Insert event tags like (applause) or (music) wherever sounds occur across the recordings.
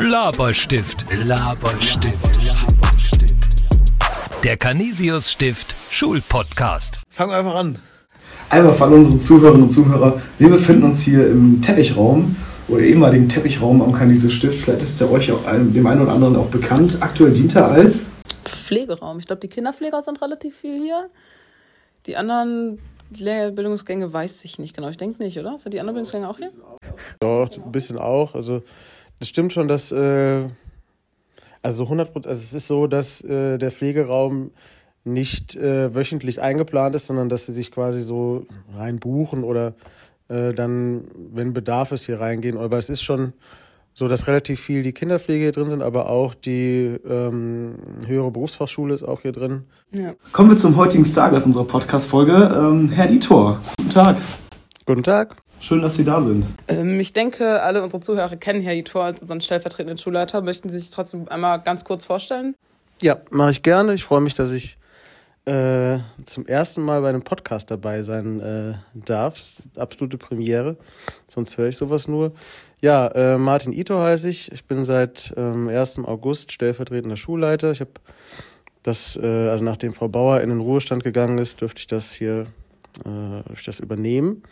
Laberstift, Laberstift, Der Canisius Stift Schulpodcast. Fangen wir einfach an. Einmal für alle unsere Zuhörerinnen und Zuhörer. Wir befinden uns hier im Teppichraum oder ehemaligen Teppichraum am Canisius Stift. Vielleicht ist er euch auch einem, dem einen oder anderen auch bekannt. Aktuell dient er als Pflegeraum. Ich glaube, die Kinderpfleger sind relativ viel hier. Die anderen Lehrbildungsgänge weiß ich nicht genau. Ich denke nicht, oder? Sind die anderen Bildungsgänge auch hier? Doch, ein bisschen auch. Also, das stimmt schon, dass. Äh, also, 100 Prozent. Also, es ist so, dass äh, der Pflegeraum nicht äh, wöchentlich eingeplant ist, sondern dass sie sich quasi so rein buchen oder äh, dann, wenn Bedarf ist, hier reingehen. Aber es ist schon so, dass relativ viel die Kinderpflege hier drin sind, aber auch die ähm, höhere Berufsfachschule ist auch hier drin. Ja. Kommen wir zum heutigen Stargast unserer Podcast-Folge. Ähm, Herr Itor, guten Tag. Guten Tag. Schön, dass Sie da sind. Ähm, ich denke, alle unsere Zuhörer kennen Herr Itor als unseren stellvertretenden Schulleiter. Möchten Sie sich trotzdem einmal ganz kurz vorstellen? Ja, mache ich gerne. Ich freue mich, dass ich äh, zum ersten Mal bei einem Podcast dabei sein äh, darf. Absolute Premiere. Sonst höre ich sowas nur. Ja, äh, Martin Ito heiße ich. Ich bin seit ähm, 1. August stellvertretender Schulleiter. Ich habe das, äh, also nachdem Frau Bauer in den Ruhestand gegangen ist, dürfte ich das hier äh, das übernehmen.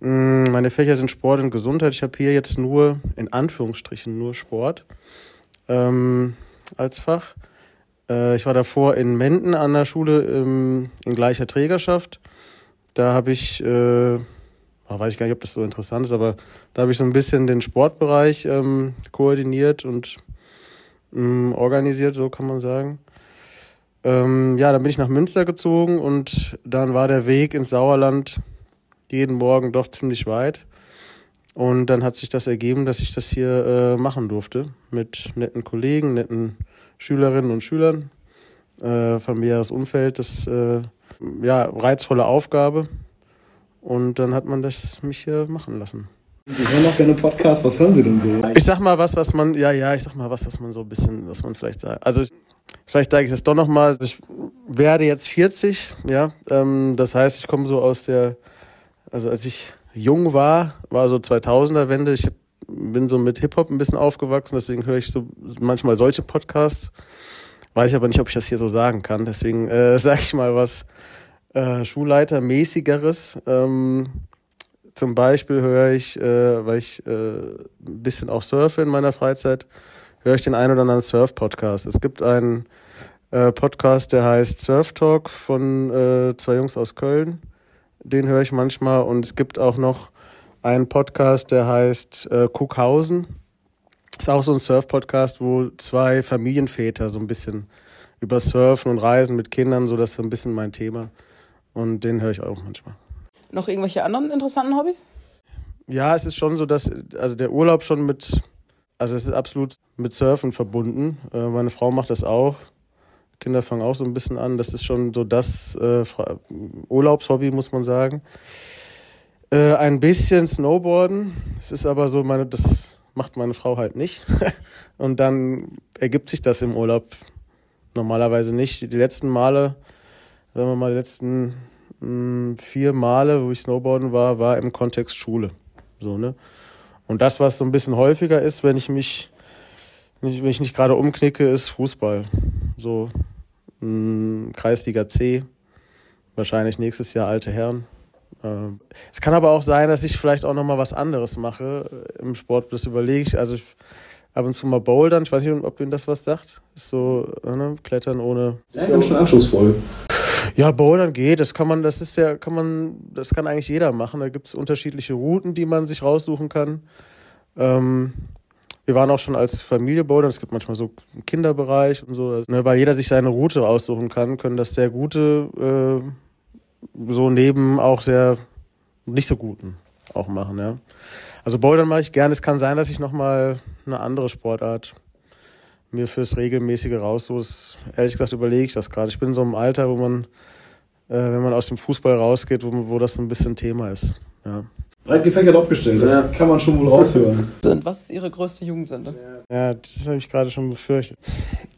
Mm, Meine Fächer sind Sport und Gesundheit. Ich habe hier jetzt nur, in Anführungsstrichen, nur Sport ähm, als Fach. Äh, ich war davor in Menden an der Schule ähm, in gleicher Trägerschaft. Da habe ich, äh, weiß ich gar nicht, ob das so interessant ist, aber da habe ich so ein bisschen den Sportbereich ähm, koordiniert und ähm, organisiert, so kann man sagen. Ähm, ja, dann bin ich nach Münster gezogen und dann war der Weg ins Sauerland jeden Morgen doch ziemlich weit. Und dann hat sich das ergeben, dass ich das hier äh, machen durfte mit netten Kollegen, netten Schülerinnen und Schülern, äh, familiäres Umfeld, das äh, ja reizvolle Aufgabe. Und dann hat man das mich hier machen lassen. Sie hören auch gerne Podcast. Was hören Sie denn so? Ich sag mal was, was man, ja, ja, ich sag mal was, was man so ein bisschen, was man vielleicht sagt. Also vielleicht sage ich das doch nochmal. Ich werde jetzt 40, ja. Ähm, das heißt, ich komme so aus der, also als ich jung war, war so 2000er Wende. Ich bin so mit Hip-Hop ein bisschen aufgewachsen, deswegen höre ich so manchmal solche Podcasts. Weiß ich aber nicht, ob ich das hier so sagen kann. Deswegen äh, (laughs) sage ich mal was äh, Schulleitermäßigeres. Ähm, zum Beispiel höre ich, äh, weil ich äh, ein bisschen auch surfe in meiner Freizeit, höre ich den einen oder anderen Surf-Podcast. Es gibt einen äh, Podcast, der heißt Surf Talk von äh, zwei Jungs aus Köln. Den höre ich manchmal. Und es gibt auch noch einen Podcast, der heißt äh, Cookhausen. Ist auch so ein Surf-Podcast, wo zwei Familienväter so ein bisschen über Surfen und Reisen mit Kindern, so das ist so ein bisschen mein Thema. Und den höre ich auch manchmal. Noch irgendwelche anderen interessanten Hobbys? Ja, es ist schon so, dass also der Urlaub schon mit, also es ist absolut mit Surfen verbunden. Äh, meine Frau macht das auch. Kinder fangen auch so ein bisschen an. Das ist schon so das äh, Urlaubshobby, muss man sagen. Äh, ein bisschen Snowboarden. Es ist aber so, meine, das macht meine Frau halt nicht. (laughs) Und dann ergibt sich das im Urlaub normalerweise nicht. Die letzten Male, sagen wir mal, die letzten mh, vier Male, wo ich Snowboarden war, war im Kontext Schule. So, ne? Und das, was so ein bisschen häufiger ist, wenn ich mich, ich, wenn ich nicht gerade umknicke, ist Fußball. So mh, Kreisliga C, wahrscheinlich nächstes Jahr alte Herren. Ähm, Es kann aber auch sein, dass ich vielleicht auch noch mal was anderes mache im Sport. Das überlege ich. Also ich, ab und zu mal Bouldern. Ich weiß nicht, ob Ihnen das was sagt. Ist so ne? Klettern ohne Ja, ganz schön anspruchsvoll. Ja, Bouldern geht. Das kann man, das ist ja, kann man, das kann eigentlich jeder machen. Da gibt es unterschiedliche Routen, die man sich raussuchen kann. Ähm, wir waren auch schon als Familie Bouldern. Es gibt manchmal so einen Kinderbereich und so. Also, ne, weil jeder sich seine Route aussuchen kann, können das sehr gute, äh, so neben auch sehr nicht so guten auch machen, ja. Also Bouldern mache ich gerne. Es kann sein, dass ich nochmal eine andere Sportart mir fürs regelmäßige raussuche. Das- Ehrlich gesagt überlege ich das gerade. Ich bin in so einem Alter, wo man, äh, wenn man aus dem Fußball rausgeht, wo, wo das so ein bisschen Thema ist. Ja, Breit gefächert aufgestellt. Das Ja. kann man schon wohl raushören. Was ist Ihre größte Jugendsünde? ja das habe ich gerade schon befürchtet.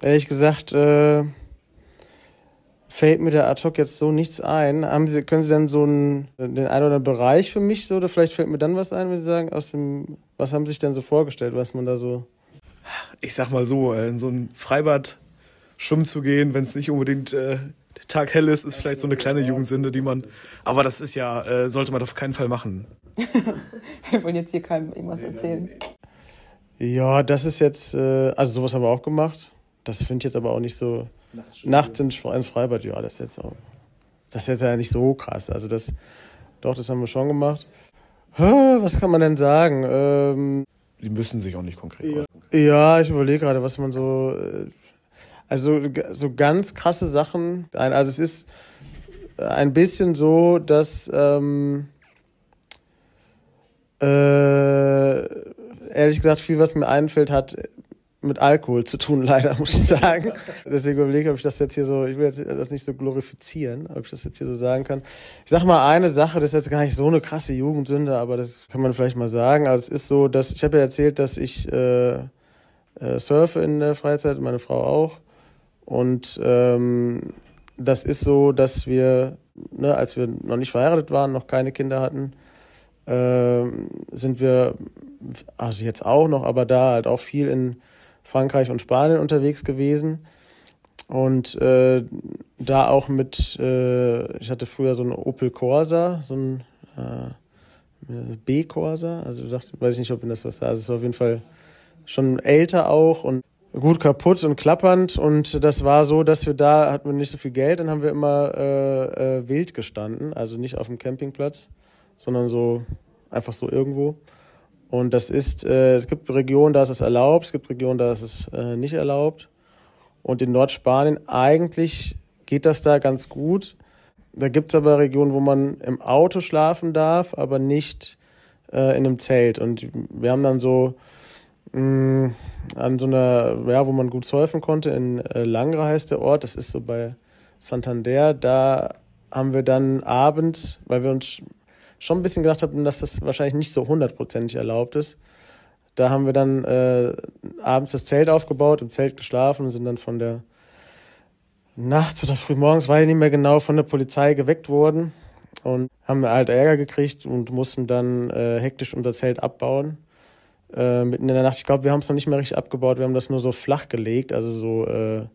Ehrlich gesagt, äh, fällt mir der ad hoc jetzt so nichts ein. Haben Sie, können Sie dann so einen, den einen oder anderen Bereich für mich so, oder vielleicht fällt mir dann was ein, wenn Sie sagen, aus dem, was haben Sie sich denn so vorgestellt, was man da so. Ich sag mal so, äh, in so ein Freibad schwimmen zu gehen, wenn es nicht unbedingt äh, der Tag hell ist, ist vielleicht so eine kleine Jugendsünde, die man. Aber das ist ja, äh, sollte man auf keinen Fall machen. (laughs) Wir wollen jetzt hier keinem irgendwas erzählen. Ja, das ist jetzt, äh, also sowas haben wir auch gemacht. Das finde ich jetzt aber auch nicht so. Nachts ins, ins Freibad, ja, das ist jetzt auch. Das ist jetzt ja nicht so krass. Also das, doch, das haben wir schon gemacht. Was kann man denn sagen? Ähm, Die müssen sich auch nicht konkret Ja, ja ich überlege gerade, was man so. äh, Also so ganz krasse Sachen. Also es ist ein bisschen so, dass ähm, äh, ehrlich gesagt viel, was mir einfällt, hat mit Alkohol zu tun, (laughs) leider, muss ich sagen. Deswegen überlege ich, ob ich das jetzt hier so, ich will jetzt das nicht so glorifizieren, ob ich das jetzt hier so sagen kann. Ich sag mal eine Sache, das ist jetzt gar nicht so eine krasse Jugendsünde, aber das kann man vielleicht mal sagen. Also es ist so, dass ich habe ja erzählt, dass ich äh, äh, surfe in der Freizeit, meine Frau auch. Und ähm, das ist so, dass wir, ne, als wir noch nicht verheiratet waren, noch keine Kinder hatten, ähm, sind wir, also jetzt auch noch, aber da halt auch viel in Frankreich und Spanien unterwegs gewesen. Und äh, da auch mit, äh, ich hatte früher so einen Opel Corsa, so ein äh, B-Corsa, also dachte, weiß ich nicht, ob Ihnen das was sagt. Also es war auf jeden Fall schon älter auch und gut kaputt und klappernd. Und das war so, dass wir da hatten wir nicht so viel Geld, dann haben wir immer äh, äh, wild gestanden, also nicht auf dem Campingplatz, sondern so einfach so irgendwo. Und das ist, äh, es gibt Regionen, da ist es erlaubt, es gibt Regionen, da ist es äh, nicht erlaubt. Und in Nordspanien eigentlich geht das da ganz gut. Da gibt es aber Regionen, wo man im Auto schlafen darf, aber nicht äh, in einem Zelt. Und wir haben dann so mh, an so einer, ja, wo man gut surfen konnte, in äh, Langre heißt der Ort, das ist so bei Santander, da haben wir dann abends, weil wir uns schon ein bisschen gedacht haben, dass das wahrscheinlich nicht so hundertprozentig erlaubt ist, da haben wir dann äh, abends das Zelt aufgebaut, im Zelt geschlafen und sind dann von der nachts oder frühmorgens, ich nicht mehr genau, von der Polizei geweckt worden und haben halt Ärger gekriegt und mussten dann äh, hektisch unser Zelt abbauen. Äh, mitten in der Nacht, ich glaube, wir haben es noch nicht mehr richtig abgebaut, wir haben das nur so flach gelegt, also so äh,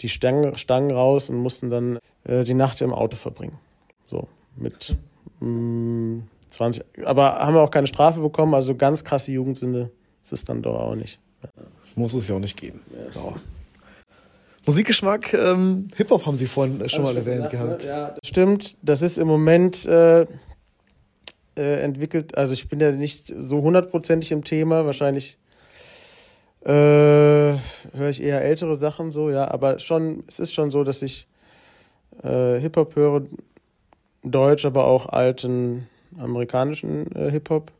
die Stangen, Stangen raus und mussten dann äh, die Nacht im Auto verbringen. So, mit mh, 20. Aber haben wir auch keine Strafe bekommen, also ganz krasse Jugendsünde ist es dann doch auch nicht. Muss es ja auch nicht geben. So. Musikgeschmack, ähm, Hip-Hop haben Sie vorhin schon mal erwähnt gehabt. Ja, das stimmt. Das ist im Moment äh, äh, entwickelt, also ich bin ja nicht so hundertprozentig im Thema, wahrscheinlich äh, höre ich eher ältere Sachen so, ja, aber schon, es ist schon so, dass ich äh, Hip-Hop höre, Deutsch, aber auch alten amerikanischen äh, Hip-Hop.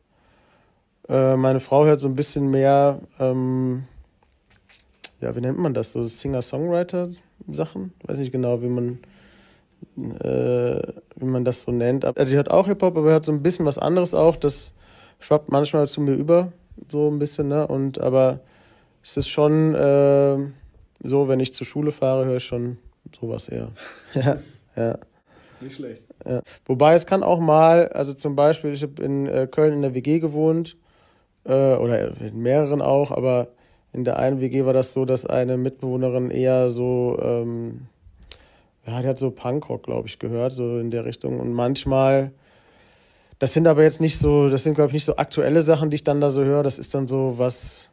Äh, meine Frau hört so ein bisschen mehr, ähm, ja, wie nennt man das, so Singer-Songwriter-Sachen? Weiß nicht genau, wie man, äh, wie man das so nennt. Aber, die hört auch Hip-Hop, aber hört so ein bisschen was anderes auch. Das schwappt manchmal zu mir über, so ein bisschen, ne? Und aber es ist schon äh, so, wenn ich zur Schule fahre, höre ich schon sowas eher. (laughs) ja, ja. Nicht schlecht. Ja. Wobei es kann auch mal, also zum Beispiel, ich habe in äh, Köln in der WG gewohnt, äh, oder in mehreren auch, aber in der einen WG war das so, dass eine Mitbewohnerin eher so, ähm, ja, die hat so Punkrock, glaube ich, gehört, so in der Richtung. Und manchmal, das sind aber jetzt nicht so, das sind, glaube ich, nicht so aktuelle Sachen, die ich dann da so höre. Das ist dann so was,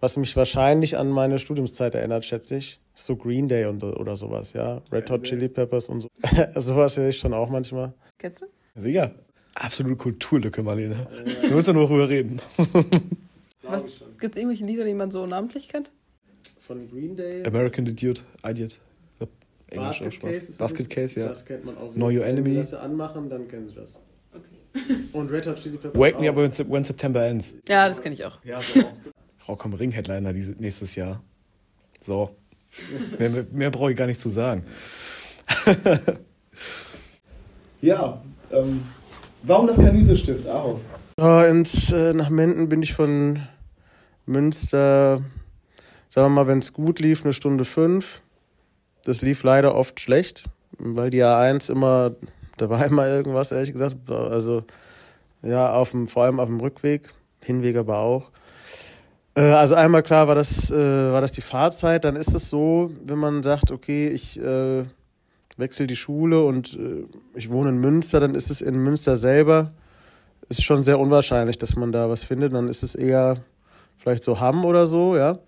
was mich wahrscheinlich an meine Studiumszeit erinnert, schätze ich. So Green Day und, oder sowas, ja. Red Hot Chili Peppers und so. (laughs) sowas höre ich schon auch manchmal. Kennst du? Sicher. Absolute Kulturlücke, Marlene. Wir müssen nur darüber reden. (laughs) Was, Gibt es irgendwelche Lieder, die man so namentlich kennt? Von Green Day. American Idiot, Idiot. Englisch Aussprache. ist Basket Case, ja. Das kennt man auch. Know Your Wenn Enemy. die das anmachen, dann kennen sie das. Und Red Hot Chili Peppers Wake Me auch. Up When Sep- When September Ends. Ja, das kenne ich auch. Rock am Ring Headliner diese- nächstes Jahr. So. Mehr, (laughs) mehr, mehr brauche ich gar nicht zu sagen. (laughs) Ja, ähm, warum das Kanüsestift, Ahaus? Ja, ins, äh, nach Menden bin ich von Münster, sagen wir mal, wenn es gut lief, eine Stunde fünf. Das lief leider oft schlecht, weil die A1 immer, da war immer irgendwas, ehrlich gesagt. Also, ja, auf dem, vor allem auf dem Rückweg, Hinweg aber auch. Äh, also einmal klar war das, äh, war das die Fahrzeit. Dann ist es so, wenn man sagt, okay, ich äh, wechsle die Schule und äh, ich wohne in Münster, dann ist es in Münster selber ist schon sehr unwahrscheinlich, dass man da was findet. Dann ist es eher vielleicht so Hamm oder so, ja.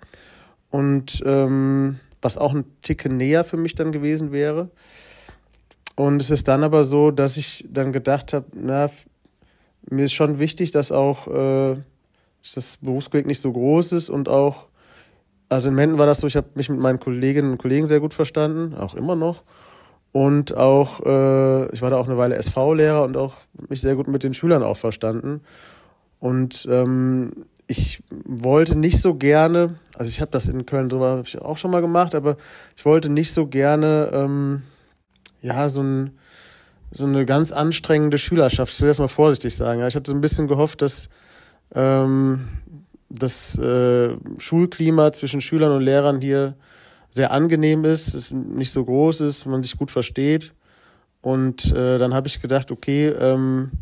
Und ähm, was auch ein Ticken näher für mich dann gewesen wäre. Und es ist dann aber so, dass ich dann gedacht habe, na, mir ist schon wichtig, dass auch äh, das Berufskolleg nicht so groß ist und auch, also in Menden war das so, ich habe mich mit meinen Kolleginnen und Kollegen sehr gut verstanden, auch immer noch. Und auch, äh, ich war da auch eine Weile SV-Lehrer und auch mich sehr gut mit den Schülern auch verstanden. Und ähm, ich wollte nicht so gerne, also ich habe das in Köln so habe ich auch schon mal gemacht, aber ich wollte nicht so gerne, ähm, ja, so, ein, so eine ganz anstrengende Schülerschaft. Ich will das mal vorsichtig sagen. Ja. Ich hatte so ein bisschen gehofft, dass ähm, das äh, Schulklima zwischen Schülern und Lehrern hier sehr angenehm ist, es nicht so groß ist, man sich gut versteht. Und äh, dann habe ich gedacht, okay, ähm,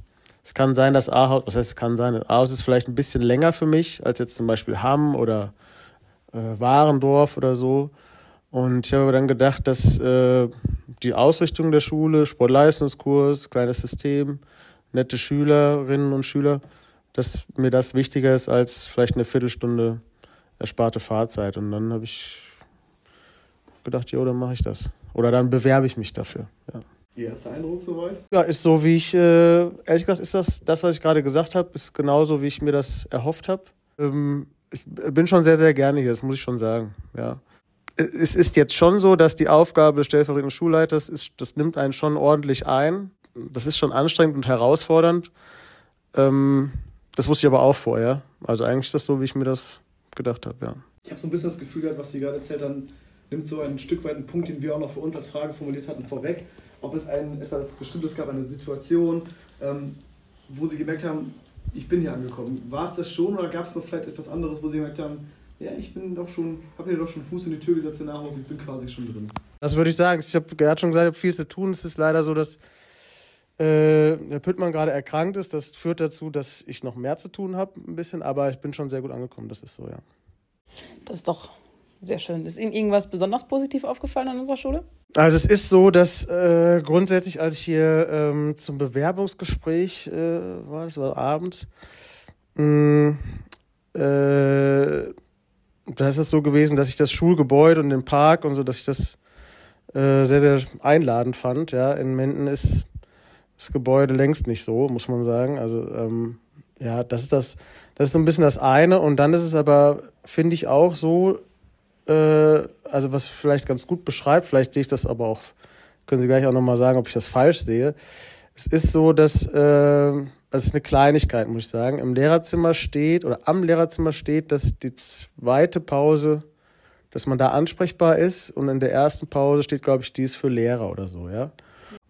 es kann sein, dass Ahaus, was heißt es kann sein, Ahaus ist vielleicht ein bisschen länger für mich als jetzt zum Beispiel Hamm oder äh, Warendorf oder so. Und ich habe dann gedacht, dass äh, die Ausrichtung der Schule, Sportleistungskurs, kleines System, nette Schülerinnen und Schüler, dass mir das wichtiger ist als vielleicht eine Viertelstunde ersparte Fahrzeit. Und dann habe ich gedacht, jo, dann mache ich das. Oder dann bewerbe ich mich dafür. Ja. Ihr erster Eindruck soweit? Ja, ist so, wie ich, äh, ehrlich gesagt, ist das, das, was ich gerade gesagt habe, ist genauso, wie ich mir das erhofft habe. Ähm, ich bin schon sehr, sehr gerne hier, das muss ich schon sagen. Ja. Es ist jetzt schon so, dass die Aufgabe des stellvertretenden Schulleiters ist, das nimmt einen schon ordentlich ein. Das ist schon anstrengend und herausfordernd. Ähm, das wusste ich aber auch vorher. Also eigentlich ist das so, wie ich mir das gedacht habe, ja. Ich habe so ein bisschen das Gefühl gehabt, was Sie gerade erzählt haben, nimmt so ein Stück weit einen Punkt, den wir auch noch für uns als Frage formuliert hatten, vorweg. Ob es ein etwas Bestimmtes gab, eine Situation, ähm, wo Sie gemerkt haben, ich bin hier angekommen. War es das schon oder gab es noch vielleicht etwas anderes, wo Sie gemerkt haben, ja, ich bin doch schon, habe hier doch schon Fuß in die Tür gesetzt in Nachhaus, ich bin quasi schon drin. Das würde ich sagen. Ich habe gerade schon gesagt, ich habe viel zu tun. Es ist leider so, dass äh, Herr Püttmann gerade erkrankt ist. Das führt dazu, dass ich noch mehr zu tun habe, ein bisschen, aber ich bin schon sehr gut angekommen. Das ist so, ja. Das ist doch sehr schön. Ist Ihnen irgendwas besonders positiv aufgefallen an unserer Schule? Also es ist so, dass äh, grundsätzlich, als ich hier ähm, zum Bewerbungsgespräch äh, war, das war abends, mh, äh, da ist es so gewesen, dass ich das Schulgebäude und den Park und so, dass ich das äh, sehr, sehr einladend fand. Ja, in Menden ist das Gebäude längst nicht so, muss man sagen. Also ähm, ja, das ist das, das ist so ein bisschen das eine. Und dann ist es aber, finde ich auch so, äh, also was vielleicht ganz gut beschreibt, vielleicht sehe ich das aber auch, können Sie gleich auch nochmal sagen, ob ich das falsch sehe. Es ist so, dass, äh, das ist eine Kleinigkeit, muss ich sagen, im Lehrerzimmer steht oder am Lehrerzimmer steht, dass die zweite Pause, dass man da ansprechbar ist und in der ersten Pause steht, glaube ich, die ist für Lehrer oder so, ja.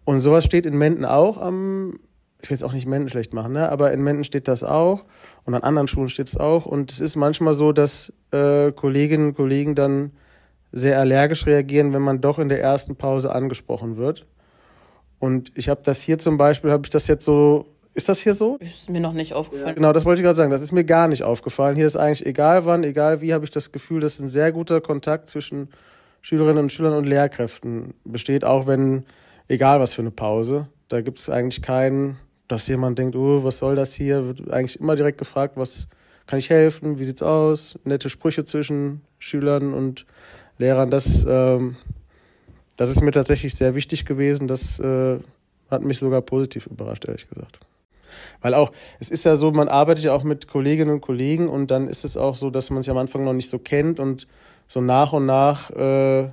Und sowas steht in Menden auch am, ich will jetzt auch nicht Menden schlecht machen, ne? aber in Menden steht das auch und an anderen Schulen steht es auch. Und es ist manchmal so, dass äh, Kolleginnen und Kollegen dann sehr allergisch reagieren, wenn man doch in der ersten Pause angesprochen wird. Und ich habe das hier zum Beispiel, habe ich das jetzt so, ist das hier so? Ist mir noch nicht aufgefallen. Genau, das wollte ich gerade sagen. Das ist mir gar nicht aufgefallen. Hier ist eigentlich egal wann, egal wie, habe ich das Gefühl, dass ein sehr guter Kontakt zwischen Schülerinnen und Schülern und Lehrkräften besteht, auch wenn, egal was für eine Pause. Da gibt es eigentlich keinen, dass jemand denkt, oh, was soll das hier? Wird eigentlich immer direkt gefragt, was kann ich helfen? Wie sieht's aus? Nette Sprüche zwischen Schülern und Lehrern. Das, ähm, das ist mir tatsächlich sehr wichtig gewesen. Das äh, hat mich sogar positiv überrascht, ehrlich gesagt. Weil auch, es ist ja so, man arbeitet ja auch mit Kolleginnen und Kollegen und dann ist es auch so, dass man sich am Anfang noch nicht so kennt und so nach und nach äh,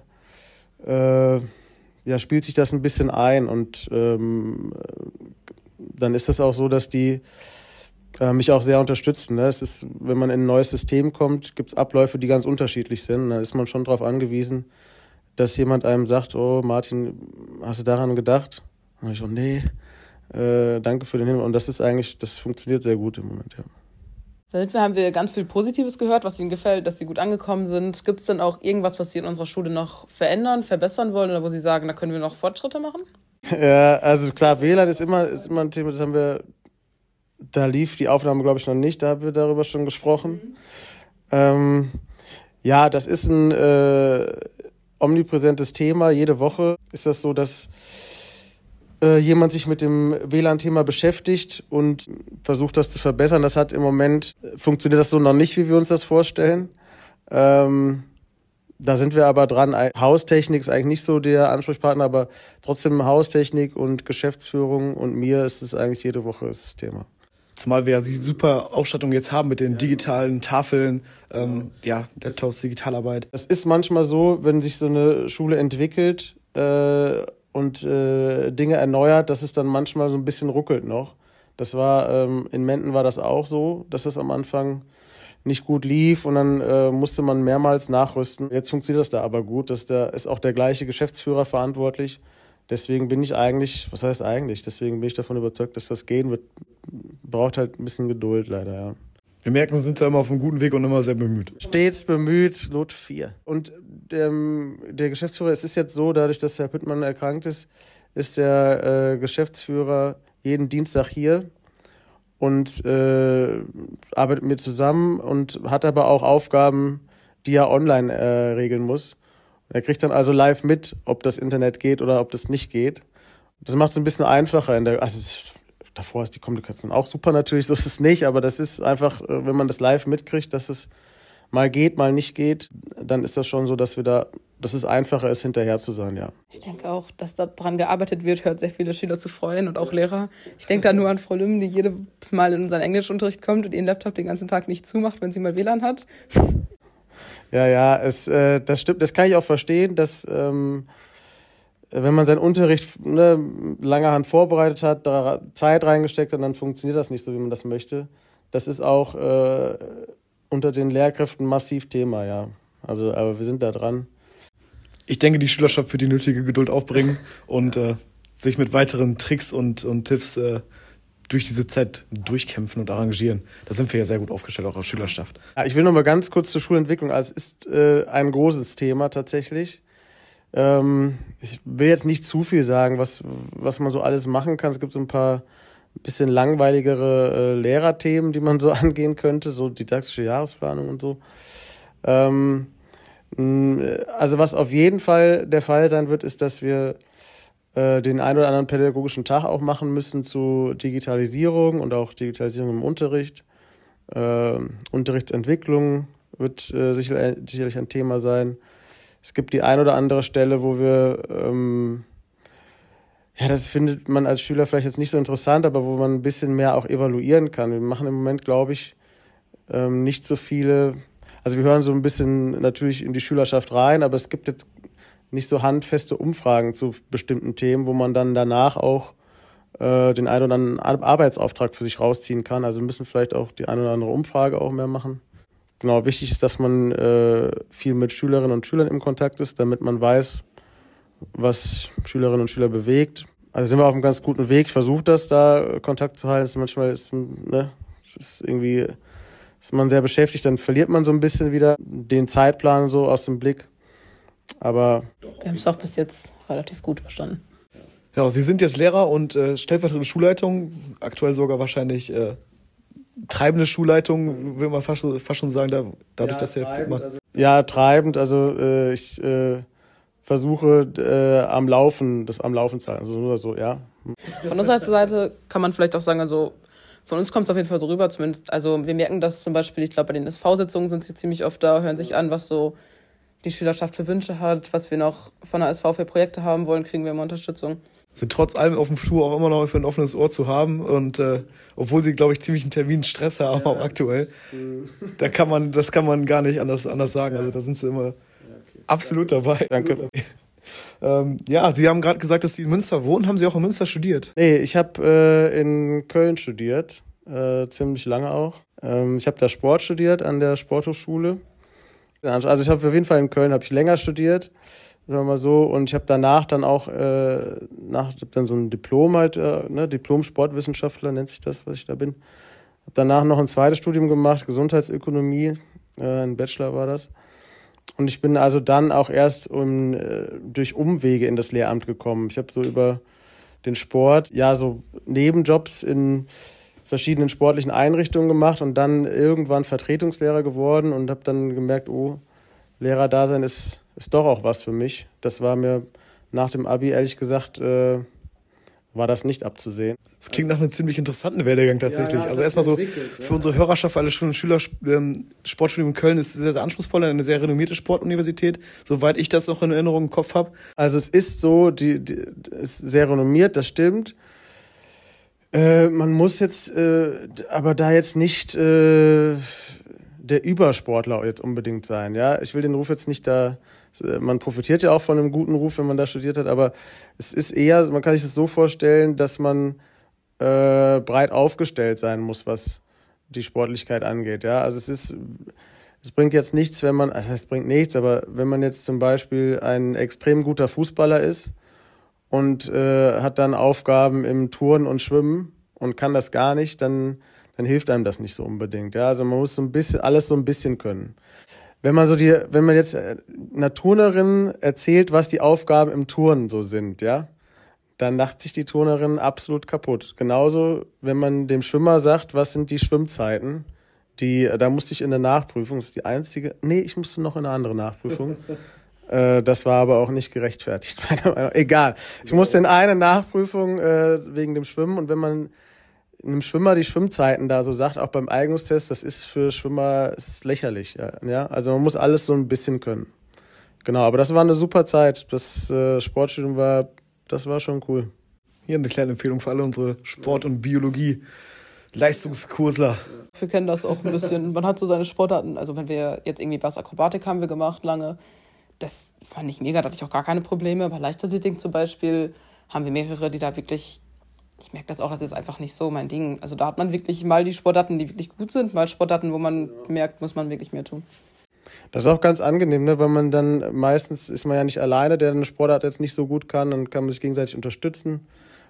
äh, ja, spielt sich das ein bisschen ein und ähm, dann ist es auch so, dass die äh, mich auch sehr unterstützen. Ne? Es ist, wenn man in ein neues System kommt, gibt es Abläufe, die ganz unterschiedlich sind. Da ist man schon darauf angewiesen, dass jemand einem sagt, oh Martin, hast du daran gedacht? Und ich so, nee, äh, danke für den Hinweis. Und das ist eigentlich, das funktioniert sehr gut im Moment, ja. Da haben wir ganz viel Positives gehört, was Ihnen gefällt, dass Sie gut angekommen sind. Gibt es denn auch irgendwas, was Sie in unserer Schule noch verändern, verbessern wollen oder wo Sie sagen, da können wir noch Fortschritte machen? Ja, also klar, WLAN ist immer, ist immer ein Thema, das haben wir, da lief die Aufnahme, glaube ich, noch nicht, da haben wir darüber schon gesprochen. Mhm. Ähm, ja, das ist ein äh, omnipräsentes Thema. Jede Woche ist das so, dass äh, jemand sich mit dem WLAN-Thema beschäftigt und versucht, das zu verbessern. Das hat im Moment, funktioniert das so noch nicht, wie wir uns das vorstellen. Ähm, da sind wir aber dran. Haustechnik ist eigentlich nicht so der Ansprechpartner, aber trotzdem Haustechnik und Geschäftsführung und mir ist es eigentlich jede Woche das Thema. Zumal wir ja die super Ausstattung jetzt haben mit den digitalen Tafeln, ähm, ja, Laptops, Digitalarbeit. Es ist manchmal so, wenn sich so eine Schule entwickelt äh, und äh, Dinge erneuert, dass es dann manchmal so ein bisschen ruckelt noch. Das war, ähm, in Menden war das auch so, dass es am Anfang nicht gut lief und dann äh, musste man mehrmals nachrüsten. Jetzt funktioniert das da aber gut, dass da ist auch der gleiche Geschäftsführer verantwortlich. Deswegen bin ich eigentlich, was heißt eigentlich? Deswegen bin ich davon überzeugt, dass das gehen wird. Braucht halt ein bisschen Geduld leider, ja. Wir merken, sind da immer auf einem guten Weg und immer sehr bemüht. Stets bemüht, Lot 4. Und ähm, der Geschäftsführer, es ist jetzt so, dadurch, dass Herr Püttmann erkrankt ist, ist der äh, Geschäftsführer jeden Dienstag hier und äh, arbeitet mit mir zusammen und hat aber auch Aufgaben, die er online äh, regeln muss. Er kriegt dann also live mit, ob das Internet geht oder ob das nicht geht. Das macht es ein bisschen einfacher. In der, also davor ist die Kommunikation auch super natürlich, (laughs) so ist es nicht, aber das ist einfach, äh, wenn man das live mitkriegt, dass es mal geht, mal nicht geht, dann ist das schon so, dass wir da, dass es einfacher ist, hinterher zu sein, ja. Ich denke auch, dass daran gearbeitet wird, hört sehr viele Schüler zu freuen und auch Lehrer. Ich denke da nur an Frau Lüm, die jede Mal in unseren Englischunterricht kommt und ihren Laptop den ganzen Tag nicht zumacht, wenn sie mal WLAN hat. Ja, ja, es, äh, das stimmt, das kann ich auch verstehen, dass ähm, wenn man seinen Unterricht ne, lange Hand vorbereitet hat, da Zeit reingesteckt hat, dann funktioniert das nicht so, wie man das möchte. Das ist auch äh, unter den Lehrkräften massiv Thema, ja. Also, aber wir sind da dran. Ich denke, die Schülerschaft wird die nötige Geduld aufbringen und äh, sich mit weiteren Tricks und, und Tipps äh, durch diese Zeit durchkämpfen und arrangieren. Da sind wir ja sehr gut aufgestellt, auch als Schülerschaft. Ja, ich will noch mal ganz kurz zur Schulentwicklung. Also es ist äh, ein großes Thema tatsächlich. Ähm, ich will jetzt nicht zu viel sagen, was, was man so alles machen kann. Es gibt so ein paar bisschen langweiligere äh, Lehrerthemen, die man so (laughs) angehen könnte, so didaktische Jahresplanung und so. Ähm, also was auf jeden Fall der Fall sein wird, ist, dass wir äh, den ein oder anderen pädagogischen Tag auch machen müssen zu Digitalisierung und auch Digitalisierung im Unterricht. Äh, Unterrichtsentwicklung wird äh, sicher, sicherlich ein Thema sein. Es gibt die ein oder andere Stelle, wo wir, ähm, ja, das findet man als Schüler vielleicht jetzt nicht so interessant, aber wo man ein bisschen mehr auch evaluieren kann. Wir machen im Moment, glaube ich, ähm, nicht so viele, also wir hören so ein bisschen natürlich in die Schülerschaft rein, aber es gibt jetzt nicht so handfeste Umfragen zu bestimmten Themen, wo man dann danach auch äh, den einen oder anderen Arbeitsauftrag für sich rausziehen kann. Also müssen vielleicht auch die eine oder andere Umfrage auch mehr machen. Genau, wichtig ist, dass man äh, viel mit Schülerinnen und Schülern im Kontakt ist, damit man weiß, was Schülerinnen und Schüler bewegt. Also sind wir auf einem ganz guten Weg. Ich versuche das, da Kontakt zu halten. manchmal ist, ne, ist irgendwie ist man sehr beschäftigt, dann verliert man so ein bisschen wieder den Zeitplan so aus dem Blick. Aber wir haben es auch bis jetzt relativ gut verstanden. Ja, Sie sind jetzt Lehrer und äh, stellvertretende Schulleitung, aktuell sogar wahrscheinlich äh, treibende Schulleitung, will man fast, fast schon sagen, da, dadurch, ja, dass der treibend, also, Ja, treibend, also äh, ich äh, versuche äh, am Laufen, das am Laufen zu halten, also nur so, ja. Von unserer Seite kann man vielleicht auch sagen, also von uns kommt es auf jeden Fall so rüber, zumindest, also wir merken das zum Beispiel, ich glaube, bei den SV-Sitzungen sind sie ziemlich oft da, hören sich an, was so die Schülerschaft für Wünsche hat, was wir noch von der SV für Projekte haben wollen, kriegen wir immer Unterstützung. Sind trotz allem auf dem Flur auch immer noch für ein offenes Ohr zu haben und äh, obwohl sie, glaube ich, ziemlich einen Terminstress haben, ja, auch aktuell, äh, da kann man, das kann man gar nicht anders, anders sagen. Also da sind sie immer ja, okay. absolut dabei. Danke. (laughs) Ähm, ja, Sie haben gerade gesagt, dass Sie in Münster wohnen. Haben Sie auch in Münster studiert? Nee, ich habe äh, in Köln studiert, äh, ziemlich lange auch. Ähm, ich habe da Sport studiert an der Sporthochschule also ich habe auf jeden Fall in Köln habe ich länger studiert, sagen wir mal so, und ich habe danach dann auch äh, nach dann so ein Diplom halt, äh, ne, Diplom Sportwissenschaftler nennt sich das, was ich da bin. Habe danach noch ein zweites Studium gemacht, Gesundheitsökonomie, äh, ein Bachelor war das. Und ich bin also dann auch erst um, äh, durch Umwege in das Lehramt gekommen. Ich habe so über den Sport, ja, so Nebenjobs in verschiedenen sportlichen Einrichtungen gemacht und dann irgendwann Vertretungslehrer geworden und habe dann gemerkt, oh, Lehrer-Dasein ist, ist doch auch was für mich. Das war mir nach dem Abi ehrlich gesagt äh, war das nicht abzusehen. Das klingt nach einem ziemlich interessanten Werdegang tatsächlich. Ja, ja, also erstmal so ja. für unsere Hörerschaft, alle schon Schüler, ähm, Sportstudium in Köln ist sehr, sehr anspruchsvoll, eine sehr renommierte Sportuniversität, soweit ich das noch in Erinnerung im Kopf habe. Also es ist so, die, die ist sehr renommiert, das stimmt. Äh, man muss jetzt, äh, aber da jetzt nicht äh, der Übersportler jetzt unbedingt sein. Ja, ich will den Ruf jetzt nicht da. Man profitiert ja auch von einem guten Ruf, wenn man da studiert hat, aber es ist eher, man kann sich das so vorstellen, dass man äh, breit aufgestellt sein muss, was die Sportlichkeit angeht. Ja, also es ist, es bringt jetzt nichts, wenn man, also es bringt nichts, aber wenn man jetzt zum Beispiel ein extrem guter Fußballer ist und äh, hat dann Aufgaben im Turnen und Schwimmen und kann das gar nicht, dann, dann hilft einem das nicht so unbedingt. Ja, also man muss so ein bisschen alles so ein bisschen können. Wenn man so die, wenn man jetzt einer Turnerin erzählt, was die Aufgaben im Turnen so sind, ja, dann lacht sich die Turnerin absolut kaputt. Genauso, wenn man dem Schwimmer sagt, was sind die Schwimmzeiten, die, da musste ich in der Nachprüfung, das ist die einzige, nee, ich musste noch in eine andere Nachprüfung. (laughs) Äh, das war aber auch nicht gerechtfertigt, (laughs) meiner Meinung nach. Egal. Ich musste in eine Nachprüfung äh, wegen dem Schwimmen und wenn man einem Schwimmer die Schwimmzeiten da so sagt, auch beim Eignungstest, das ist für Schwimmer ist lächerlich. Ja? Also man muss alles so ein bisschen können. Genau, aber das war eine super Zeit. Das äh, Sportstudium war, das war schon cool. Hier eine kleine Empfehlung für alle unsere Sport- und Biologie-Leistungskursler. Wir kennen das auch ein bisschen. Man hat so seine Sportarten, also wenn wir jetzt irgendwie was Akrobatik haben wir gemacht lange, das fand ich mega, da hatte ich auch gar keine Probleme. Bei Leichtathletik zum Beispiel haben wir mehrere, die da wirklich ich merke das auch, das ist einfach nicht so mein Ding. Also da hat man wirklich mal die Sportarten, die wirklich gut sind, mal Sportarten, wo man merkt, muss man wirklich mehr tun. Das ist auch ganz angenehm, ne? weil man dann meistens ist man ja nicht alleine, der eine Sportart jetzt nicht so gut kann, dann kann man sich gegenseitig unterstützen.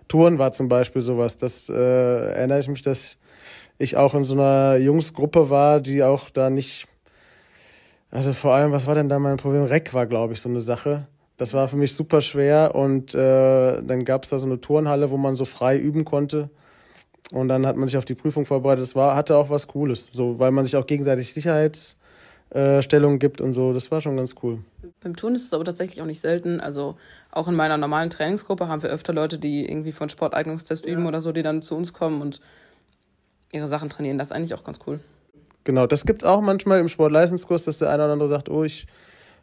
Touren war zum Beispiel sowas. Das äh, erinnere ich mich, dass ich auch in so einer Jungsgruppe war, die auch da nicht. Also vor allem, was war denn da mein Problem? Reck war, glaube ich, so eine Sache. Das war für mich super schwer und äh, dann gab es da so eine Turnhalle, wo man so frei üben konnte. Und dann hat man sich auf die Prüfung vorbereitet. Das war, hatte auch was Cooles, so, weil man sich auch gegenseitig Sicherheitsstellungen äh, gibt und so. Das war schon ganz cool. Beim Turnen ist es aber tatsächlich auch nicht selten. Also auch in meiner normalen Trainingsgruppe haben wir öfter Leute, die irgendwie von Sporteignungstest ja. üben oder so, die dann zu uns kommen und ihre Sachen trainieren. Das ist eigentlich auch ganz cool. Genau, das gibt es auch manchmal im Sportleistungskurs, dass der eine oder andere sagt, oh, ich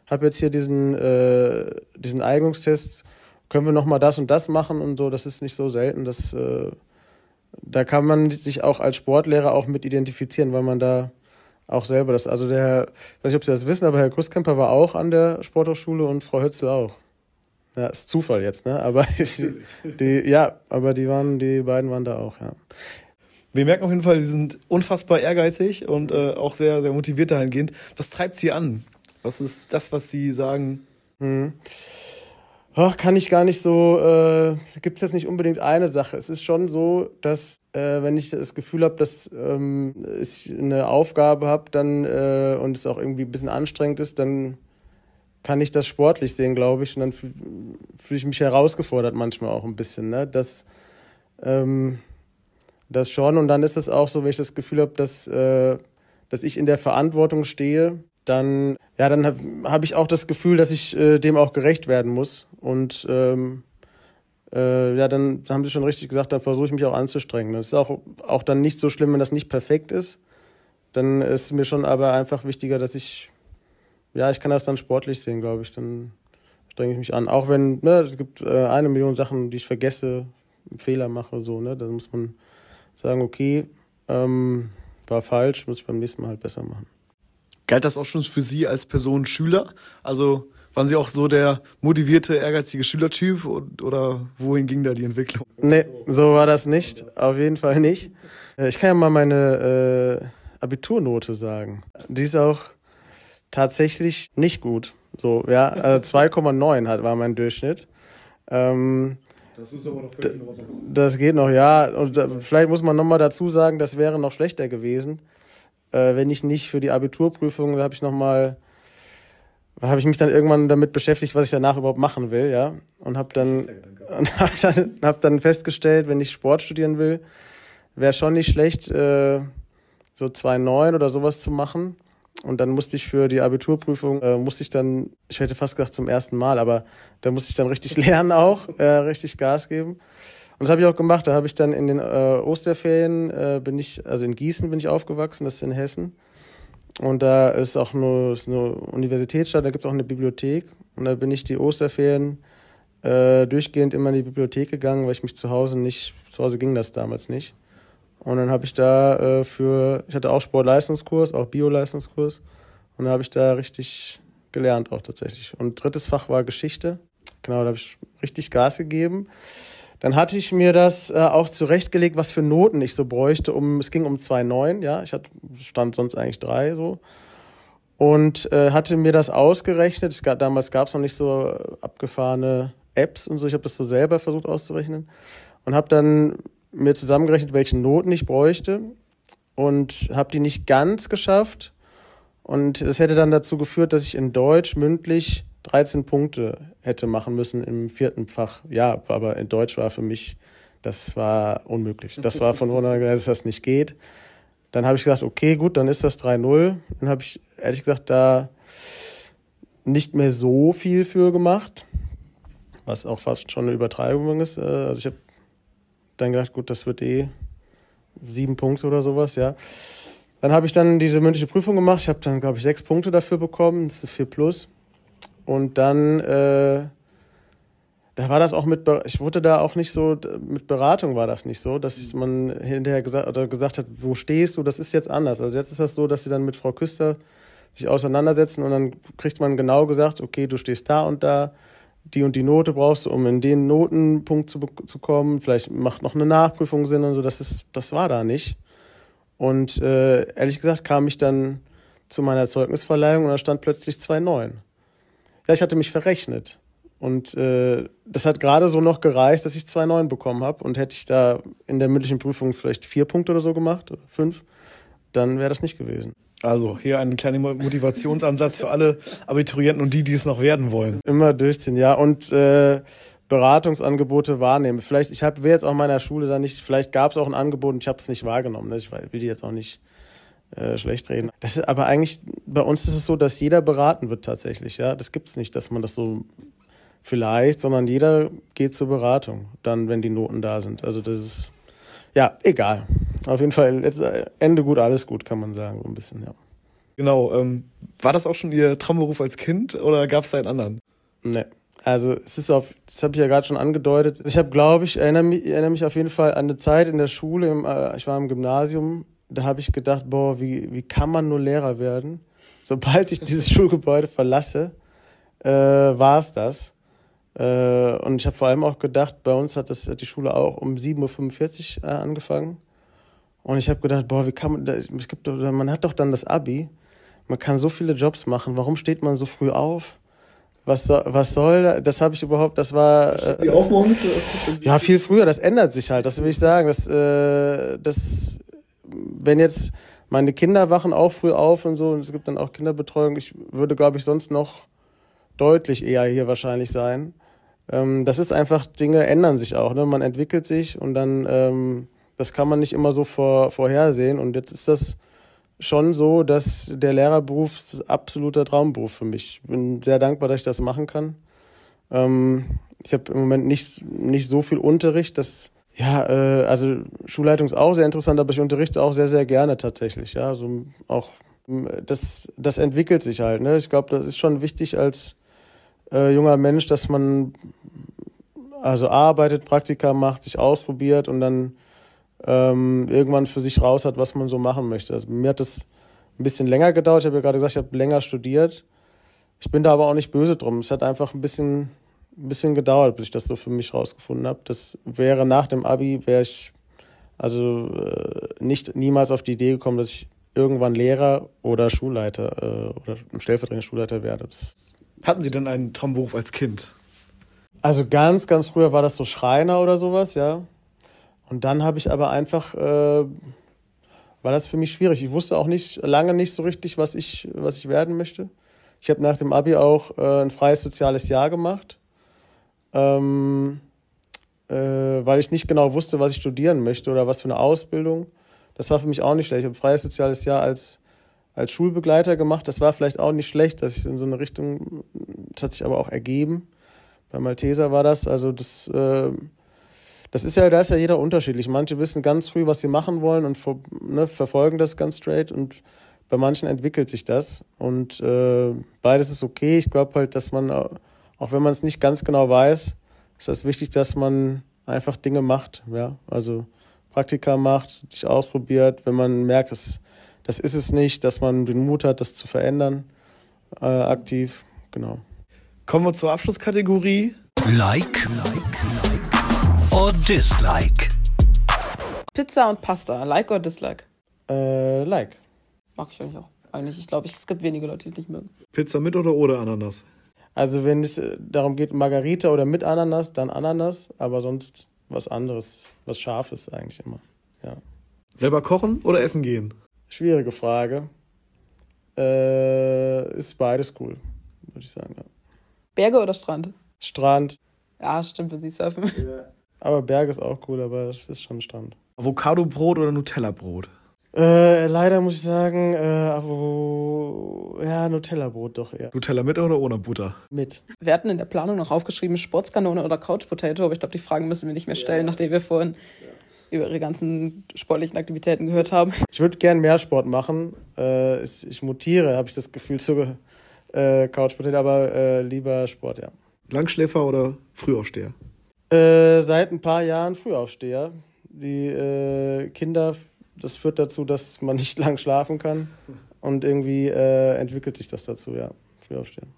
habe jetzt hier diesen, äh, diesen Eignungstest, können wir nochmal das und das machen und so, das ist nicht so selten. Das, äh, da kann man sich auch als Sportlehrer auch mit identifizieren, weil man da auch selber das, also der, ich weiß nicht, ob Sie das wissen, aber Herr Grusskemper war auch an der Sporthochschule und Frau Hützel auch. Ja, ist Zufall jetzt, ne? Aber (laughs) ich, die, ja, aber die waren, die beiden waren da auch, ja. Wir merken auf jeden Fall, sie sind unfassbar ehrgeizig und äh, auch sehr, sehr motiviert dahingehend. Was treibt sie an? Was ist das, was Sie sagen? Hm. Oh, kann ich gar nicht so, äh, gibt es jetzt nicht unbedingt eine Sache. Es ist schon so, dass äh, wenn ich das Gefühl habe, dass ähm, ich eine Aufgabe habe dann, äh, und es auch irgendwie ein bisschen anstrengend ist, dann kann ich das sportlich sehen, glaube ich. Und dann fühle fühl ich mich herausgefordert manchmal auch ein bisschen. Ne? Das, ähm, das schon. Und dann ist es auch so, wenn ich das Gefühl habe, dass, äh, dass ich in der Verantwortung stehe, dann, ja, dann habe hab ich auch das Gefühl, dass ich äh, dem auch gerecht werden muss. Und ähm, äh, ja, dann haben sie schon richtig gesagt, dann versuche ich mich auch anzustrengen. Das ist auch, auch dann nicht so schlimm, wenn das nicht perfekt ist. Dann ist mir schon aber einfach wichtiger, dass ich, ja, ich kann das dann sportlich sehen, glaube ich. Dann strenge ich mich an. Auch wenn, ne, es gibt äh, eine Million Sachen, die ich vergesse, Fehler mache, so, ne, dann muss man sagen, okay, ähm, war falsch, muss ich beim nächsten Mal halt besser machen. Galt das auch schon für Sie als Person Schüler? Also waren Sie auch so der motivierte, ehrgeizige Schülertyp oder wohin ging da die Entwicklung? Nee, so war das nicht. Auf jeden Fall nicht. Äh, ich kann ja mal meine äh, Abiturnote sagen. Die ist auch tatsächlich nicht gut. So, ja, (laughs) also 2,9 war mein Durchschnitt. Ähm, das ist aber noch Das geht noch, ja. Und vielleicht muss man nochmal dazu sagen, das wäre noch schlechter gewesen äh, wenn ich nicht für die Abiturprüfung, da habe ich nochmal, habe ich mich dann irgendwann damit beschäftigt, was ich danach überhaupt machen will, ja. Und habe dann, (laughs) hab dann, hab dann festgestellt, wenn ich Sport studieren will, wäre schon nicht schlecht, äh, so 2,9 oder sowas zu machen. Und dann musste ich für die Abiturprüfung, äh, musste ich dann, ich hätte fast gesagt zum ersten Mal, aber da musste ich dann richtig (laughs) lernen auch, äh, richtig Gas geben. Und das habe ich auch gemacht. Da habe ich dann in den äh, Osterferien, äh, bin ich, also in Gießen bin ich aufgewachsen, das ist in Hessen. Und da ist auch nur, ist eine Universitätsstadt, da gibt es auch eine Bibliothek. Und da bin ich die Osterferien äh, durchgehend immer in die Bibliothek gegangen, weil ich mich zu Hause nicht, zu Hause ging das damals nicht. Und dann habe ich da äh, für, ich hatte auch Sportleistungskurs, auch Bio-Leistungskurs. Und da habe ich da richtig gelernt auch tatsächlich. Und drittes Fach war Geschichte. Genau, da habe ich richtig Gas gegeben. Dann hatte ich mir das äh, auch zurechtgelegt, was für Noten ich so bräuchte. Um, es ging um 2,9, ja. Ich hatte, stand sonst eigentlich drei so. Und äh, hatte mir das ausgerechnet. Es gab, damals gab es noch nicht so abgefahrene Apps und so. Ich habe das so selber versucht auszurechnen. Und habe dann mir zusammengerechnet, welche Noten ich bräuchte und habe die nicht ganz geschafft. Und das hätte dann dazu geführt, dass ich in Deutsch mündlich 13 Punkte hätte machen müssen im vierten Fach. Ja, aber in Deutsch war für mich, das war unmöglich. Das war von vornherein, dass das nicht geht. Dann habe ich gesagt, okay, gut, dann ist das 3-0. Dann habe ich ehrlich gesagt da nicht mehr so viel für gemacht, was auch fast schon eine Übertreibung ist. Äh, also ich habe dann gedacht, gut, das wird eh sieben Punkte oder sowas, ja. Dann habe ich dann diese mündliche Prüfung gemacht. Ich habe dann, glaube ich, sechs Punkte dafür bekommen. Das ist 4 plus. Und dann, äh, da war das auch mit, ich wurde da auch nicht so, mit Beratung war das nicht so, dass man hinterher gesagt, oder gesagt hat, wo stehst du, das ist jetzt anders. Also jetzt ist das so, dass sie dann mit Frau Küster sich auseinandersetzen und dann kriegt man genau gesagt, okay, du stehst da und da die und die Note brauchst du, um in den Notenpunkt zu, zu kommen. Vielleicht macht noch eine Nachprüfung Sinn und so. Das, ist, das war da nicht. Und äh, ehrlich gesagt kam ich dann zu meiner Zeugnisverleihung und da stand plötzlich 2,9. Ja, ich hatte mich verrechnet. Und äh, das hat gerade so noch gereicht, dass ich 2,9 bekommen habe. Und hätte ich da in der mündlichen Prüfung vielleicht vier Punkte oder so gemacht, oder fünf, dann wäre das nicht gewesen. Also hier ein kleiner Motivationsansatz für alle Abiturienten und die, die es noch werden wollen. Immer durchziehen, ja. Und äh, Beratungsangebote wahrnehmen. Vielleicht, ich habe jetzt auch meiner Schule da nicht, vielleicht gab es auch ein Angebot und ich habe es nicht wahrgenommen. Ne? Ich will die jetzt auch nicht äh, schlecht reden. Das ist, aber eigentlich, bei uns ist es so, dass jeder beraten wird tatsächlich. Ja, Das gibt es nicht, dass man das so vielleicht, sondern jeder geht zur Beratung, dann, wenn die Noten da sind. Also das ist ja, egal. Auf jeden Fall, jetzt äh, Ende gut, alles gut, kann man sagen, so ein bisschen, ja. Genau, ähm, war das auch schon Ihr Traumberuf als Kind oder gab es da einen anderen? Nee. Also es ist auf, das habe ich ja gerade schon angedeutet. Ich habe, glaube ich, erinnere mich, erinnere mich auf jeden Fall an eine Zeit in der Schule, im, äh, ich war im Gymnasium, da habe ich gedacht, boah, wie, wie kann man nur Lehrer werden? Sobald ich dieses (laughs) Schulgebäude verlasse, äh, war es das. Äh, und ich habe vor allem auch gedacht, bei uns hat, das, hat die Schule auch um 7.45 Uhr äh, angefangen. Und ich habe gedacht, boah, wie kann man, es gibt man hat doch dann das Abi, man kann so viele Jobs machen, warum steht man so früh auf? Was soll, was soll das habe ich überhaupt, das war... Äh, die Aufmorgen? Ja, viel früher, das ändert sich halt, das will ich sagen. Das, äh, das, wenn jetzt meine Kinder wachen auch früh auf und so, und es gibt dann auch Kinderbetreuung, ich würde, glaube ich, sonst noch deutlich eher hier wahrscheinlich sein. Ähm, das ist einfach, Dinge ändern sich auch. Ne? Man entwickelt sich und dann, ähm, das kann man nicht immer so vor, vorhersehen. Und jetzt ist das schon so, dass der Lehrerberuf ist absoluter Traumberuf für mich. Ich bin sehr dankbar, dass ich das machen kann. Ähm, ich habe im Moment nicht, nicht so viel Unterricht. Das, ja, äh, also Schulleitung ist auch sehr interessant, aber ich unterrichte auch sehr, sehr gerne tatsächlich. Ja, also auch das, das entwickelt sich halt. Ne? Ich glaube, das ist schon wichtig als äh, junger Mensch, dass man also arbeitet, Praktika macht, sich ausprobiert und dann ähm, irgendwann für sich raus hat, was man so machen möchte. Also mir hat das ein bisschen länger gedauert. Ich habe ja gerade gesagt, ich habe länger studiert. Ich bin da aber auch nicht böse drum. Es hat einfach ein bisschen, ein bisschen gedauert, bis ich das so für mich rausgefunden habe. Das wäre nach dem Abi, wäre ich also äh, nicht niemals auf die Idee gekommen, dass ich irgendwann Lehrer oder Schulleiter äh, oder stellvertretender Schulleiter werde. Das hatten Sie denn einen Traumberuf als Kind? Also ganz, ganz früher war das so Schreiner oder sowas, ja. Und dann habe ich aber einfach, äh, war das für mich schwierig. Ich wusste auch nicht, lange nicht so richtig, was ich, was ich werden möchte. Ich habe nach dem Abi auch äh, ein freies soziales Jahr gemacht. Ähm, äh, weil ich nicht genau wusste, was ich studieren möchte oder was für eine Ausbildung. Das war für mich auch nicht schlecht. Ich habe freies soziales Jahr als, als Schulbegleiter gemacht. Das war vielleicht auch nicht schlecht, dass ich in so eine Richtung, das hat sich aber auch ergeben. Bei Malteser war das, also das, äh, das ist ja, da ist ja jeder unterschiedlich. Manche wissen ganz früh, was sie machen wollen und ver, ne, verfolgen das ganz straight und bei manchen entwickelt sich das. Und äh, beides ist okay. Ich glaube halt, dass man, auch wenn man es nicht ganz genau weiß, ist das wichtig, dass man einfach Dinge macht. Ja, also Praktika macht, sich ausprobiert, wenn man merkt, dass das ist es nicht, dass man den Mut hat, das zu verändern, äh, aktiv, genau. Kommen wir zur Abschlusskategorie. Like, like, like or dislike. Pizza und Pasta, like or dislike? Äh, like. Mag ich eigentlich auch. Eigentlich, ich glaube, es gibt wenige Leute, die es nicht mögen. Pizza mit oder ohne Ananas? Also wenn es äh, darum geht, Margarita oder mit Ananas, dann Ananas, aber sonst was anderes, was Scharfes eigentlich immer. Ja. Selber kochen oder essen gehen? Schwierige Frage. Äh, ist beides cool, würde ich sagen. Ja. Berge oder Strand? Strand. Ja, stimmt, wenn sie surfen. Ja. Aber Berg ist auch cool, aber es ist schon Strand. Avocado-Brot oder Nutella-Brot? Äh, leider muss ich sagen, äh, Avo ja, Nutella-Brot doch eher. Nutella mit oder ohne Butter? Mit. Wir hatten in der Planung noch aufgeschrieben Sportskanone oder Couch Potato, aber ich glaube, die Fragen müssen wir nicht mehr stellen, ja. nachdem wir vorhin ja. über ihre ganzen sportlichen Aktivitäten gehört haben. Ich würde gern mehr Sport machen. Äh, ich mutiere, habe ich das Gefühl, zu äh, Couch Potato, aber äh, lieber Sport, ja. Langschläfer oder Frühaufsteher? Äh, seit ein paar Jahren Frühaufsteher. Die äh, Kinder das führt dazu, dass man nicht (laughs) lang schlafen kann. Und irgendwie äh, entwickelt sich das dazu, ja. Früh aufstehen.